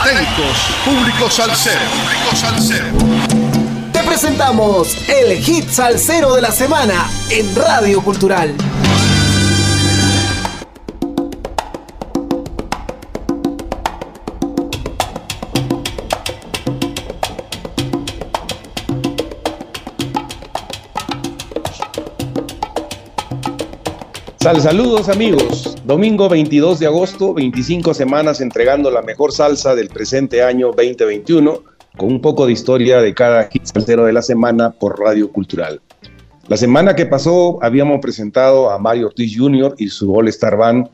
Atentos, público salsero. Público salsero. Te presentamos el hit salsero de la semana en Radio Cultural. Sal, saludos amigos. Domingo 22 de agosto, 25 semanas entregando la mejor salsa del presente año 2021, con un poco de historia de cada hit salsero de la semana por Radio Cultural. La semana que pasó habíamos presentado a Mario Ortiz Jr. y su All Star Band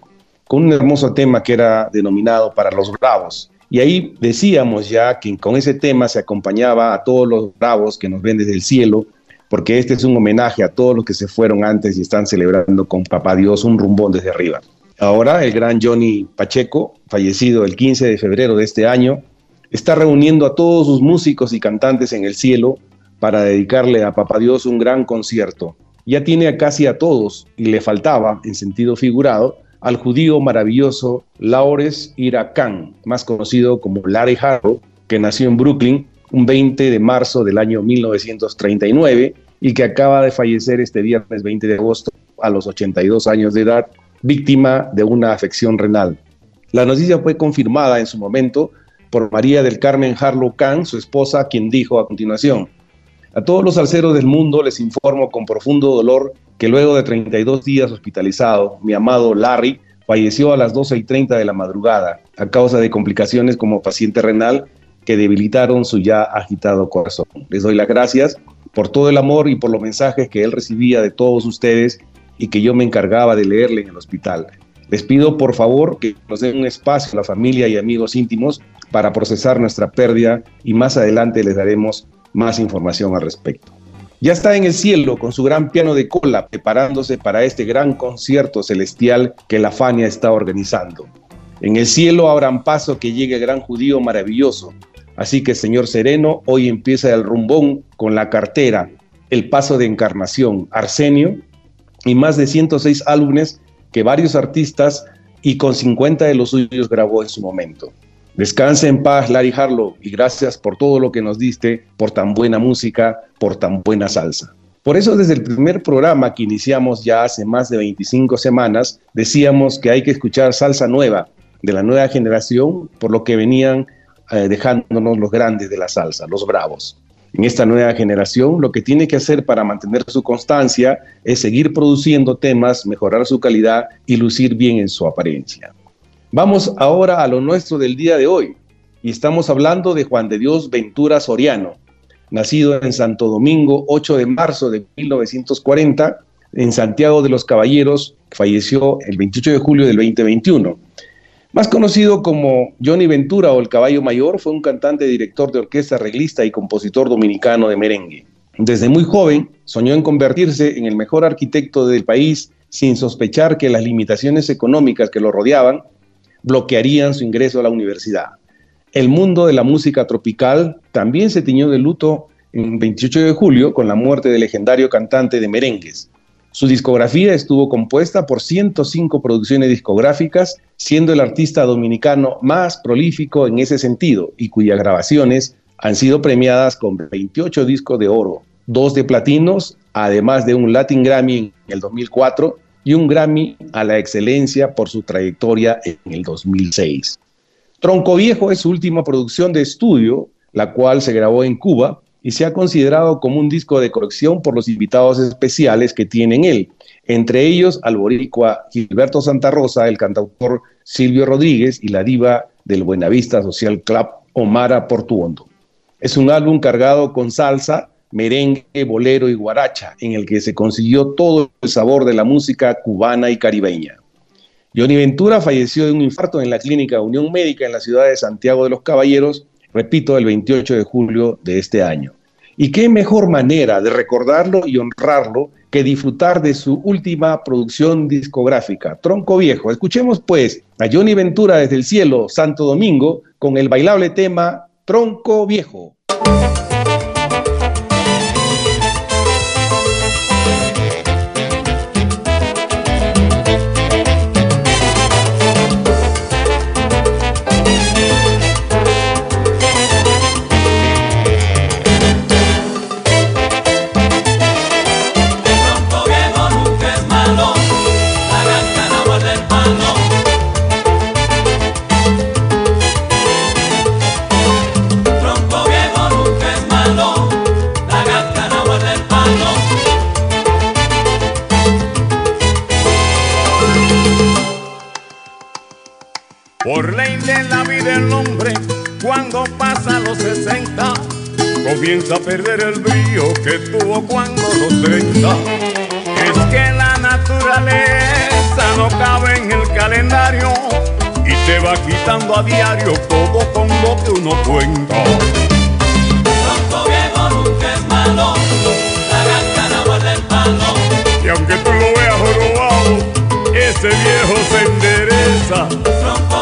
con un hermoso tema que era denominado Para los Bravos. Y ahí decíamos ya que con ese tema se acompañaba a todos los bravos que nos ven desde el cielo porque este es un homenaje a todos los que se fueron antes y están celebrando con Papá Dios un rumbón desde arriba. Ahora el gran Johnny Pacheco, fallecido el 15 de febrero de este año, está reuniendo a todos sus músicos y cantantes en el cielo para dedicarle a Papá Dios un gran concierto. Ya tiene casi a todos y le faltaba, en sentido figurado, al judío maravilloso Laures Ira Khan, más conocido como Larry Harrow, que nació en Brooklyn un 20 de marzo del año 1939 y que acaba de fallecer este viernes 20 de agosto a los 82 años de edad, víctima de una afección renal. La noticia fue confirmada en su momento por María del Carmen Harlow Khan, su esposa, quien dijo a continuación, a todos los salseros del mundo les informo con profundo dolor que luego de 32 días hospitalizado, mi amado Larry falleció a las 12 y 30 de la madrugada a causa de complicaciones como paciente renal que debilitaron su ya agitado corazón. Les doy las gracias por todo el amor y por los mensajes que él recibía de todos ustedes y que yo me encargaba de leerle en el hospital. Les pido por favor que nos den un espacio a la familia y amigos íntimos para procesar nuestra pérdida y más adelante les daremos más información al respecto. Ya está en el cielo con su gran piano de cola preparándose para este gran concierto celestial que la Fania está organizando. En el cielo abran paso que llegue el gran judío maravilloso, Así que, señor Sereno, hoy empieza el rumbón con la cartera, el paso de encarnación, Arsenio, y más de 106 álbumes que varios artistas y con 50 de los suyos grabó en su momento. Descanse en paz, Larry Harlow, y gracias por todo lo que nos diste, por tan buena música, por tan buena salsa. Por eso desde el primer programa que iniciamos ya hace más de 25 semanas, decíamos que hay que escuchar salsa nueva, de la nueva generación, por lo que venían eh, dejándonos los grandes de la salsa, los bravos. En esta nueva generación, lo que tiene que hacer para mantener su constancia es seguir produciendo temas, mejorar su calidad y lucir bien en su apariencia. Vamos ahora a lo nuestro del día de hoy, y estamos hablando de Juan de Dios Ventura Soriano, nacido en Santo Domingo 8 de marzo de 1940, en Santiago de los Caballeros, falleció el 28 de julio del 2021. Más conocido como Johnny Ventura o el Caballo Mayor, fue un cantante, director de orquesta, reglista y compositor dominicano de merengue. Desde muy joven soñó en convertirse en el mejor arquitecto del país sin sospechar que las limitaciones económicas que lo rodeaban bloquearían su ingreso a la universidad. El mundo de la música tropical también se tiñó de luto en 28 de julio con la muerte del legendario cantante de merengues, su discografía estuvo compuesta por 105 producciones discográficas, siendo el artista dominicano más prolífico en ese sentido y cuyas grabaciones han sido premiadas con 28 discos de oro, dos de platinos, además de un Latin Grammy en el 2004 y un Grammy a la excelencia por su trayectoria en el 2006. Tronco Viejo es su última producción de estudio, la cual se grabó en Cuba y se ha considerado como un disco de colección por los invitados especiales que tiene en él, entre ellos al boricua Gilberto Santa Rosa, el cantautor Silvio Rodríguez y la diva del Buenavista Social Club Omara Portuondo. Es un álbum cargado con salsa, merengue, bolero y guaracha, en el que se consiguió todo el sabor de la música cubana y caribeña. Johnny Ventura falleció de un infarto en la clínica Unión Médica en la ciudad de Santiago de los Caballeros, repito, el 28 de julio de este año. Y qué mejor manera de recordarlo y honrarlo que disfrutar de su última producción discográfica, Tronco Viejo. Escuchemos pues a Johnny Ventura desde el cielo, Santo Domingo, con el bailable tema Tronco Viejo. 60, comienza a perder el brillo que tuvo cuando los 30. Es que la naturaleza no cabe en el calendario y te va quitando a diario todo con lo que uno cuenta. Tronco viejo nunca es malo, la gana guarda el palo. Y aunque tú lo veas robado, ese viejo se endereza.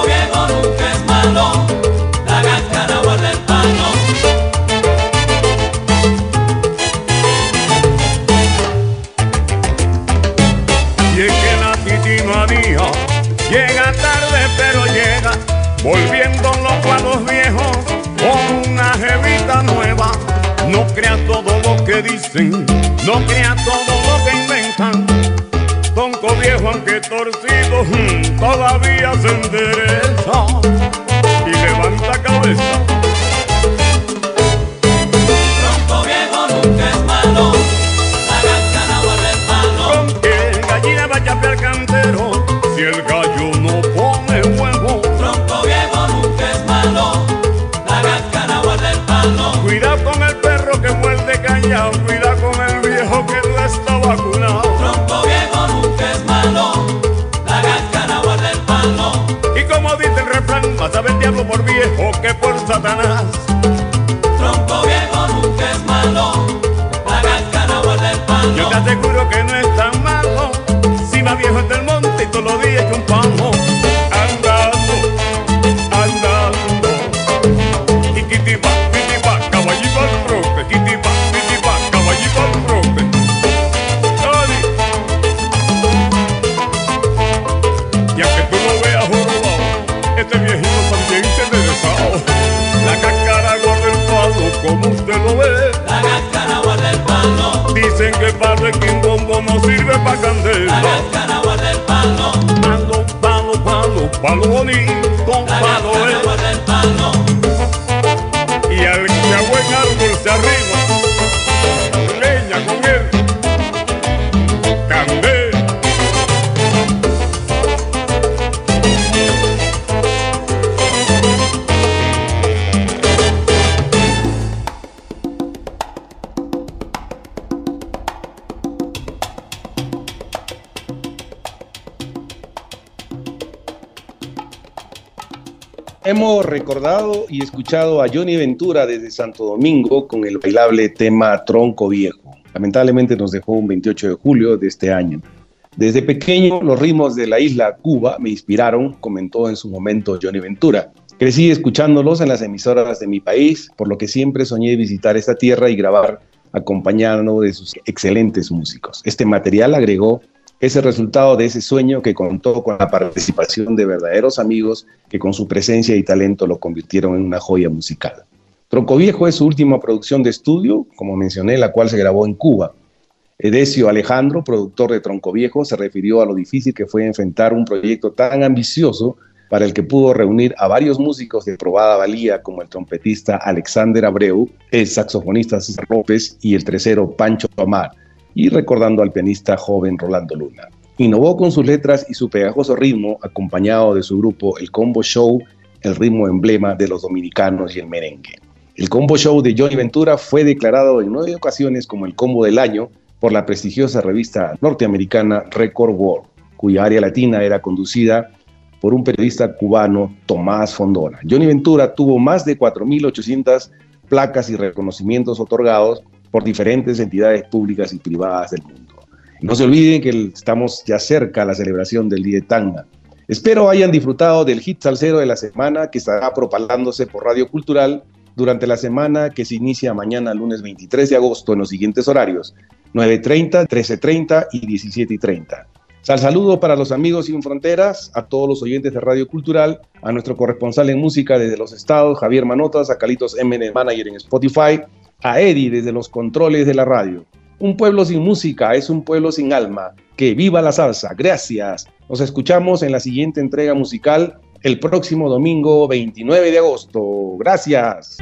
Dicen, no creas todo lo que inventan. Tonco viejo aunque torcido, todavía se endereza que que para el quimbombo no sirve pa' la candela. gana guarda el palo. Palo, palo, palo, palo bonito, La palo Hemos recordado y escuchado a Johnny Ventura desde Santo Domingo con el bailable tema Tronco Viejo. Lamentablemente nos dejó un 28 de julio de este año. Desde pequeño, los ritmos de la isla Cuba me inspiraron, comentó en su momento Johnny Ventura. Crecí escuchándolos en las emisoras de mi país, por lo que siempre soñé visitar esta tierra y grabar acompañado de sus excelentes músicos. Este material agregó es el resultado de ese sueño que contó con la participación de verdaderos amigos que con su presencia y talento lo convirtieron en una joya musical. Tronco Viejo es su última producción de estudio, como mencioné, la cual se grabó en Cuba. Edesio Alejandro, productor de Tronco Viejo, se refirió a lo difícil que fue enfrentar un proyecto tan ambicioso para el que pudo reunir a varios músicos de probada valía como el trompetista Alexander Abreu, el saxofonista César López y el tercero Pancho Tomar, y recordando al pianista joven Rolando Luna. Innovó con sus letras y su pegajoso ritmo, acompañado de su grupo El Combo Show, el ritmo emblema de los dominicanos y el merengue. El Combo Show de Johnny Ventura fue declarado en nueve ocasiones como el combo del año por la prestigiosa revista norteamericana Record World, cuya área latina era conducida por un periodista cubano, Tomás Fondona. Johnny Ventura tuvo más de 4.800 placas y reconocimientos otorgados por diferentes entidades públicas y privadas del mundo. No se olviden que estamos ya cerca a la celebración del Día de Tanga. Espero hayan disfrutado del hit salsero de la semana que estará propalándose por Radio Cultural durante la semana que se inicia mañana, lunes 23 de agosto, en los siguientes horarios, 9.30, 13.30 y 17.30. Sal saludo para los amigos sin fronteras, a todos los oyentes de Radio Cultural, a nuestro corresponsal en música desde los estados, Javier Manotas, a Calitos MN Manager en Spotify, a Eddie desde los controles de la radio. Un pueblo sin música es un pueblo sin alma. Que viva la salsa. Gracias. Nos escuchamos en la siguiente entrega musical el próximo domingo 29 de agosto. Gracias.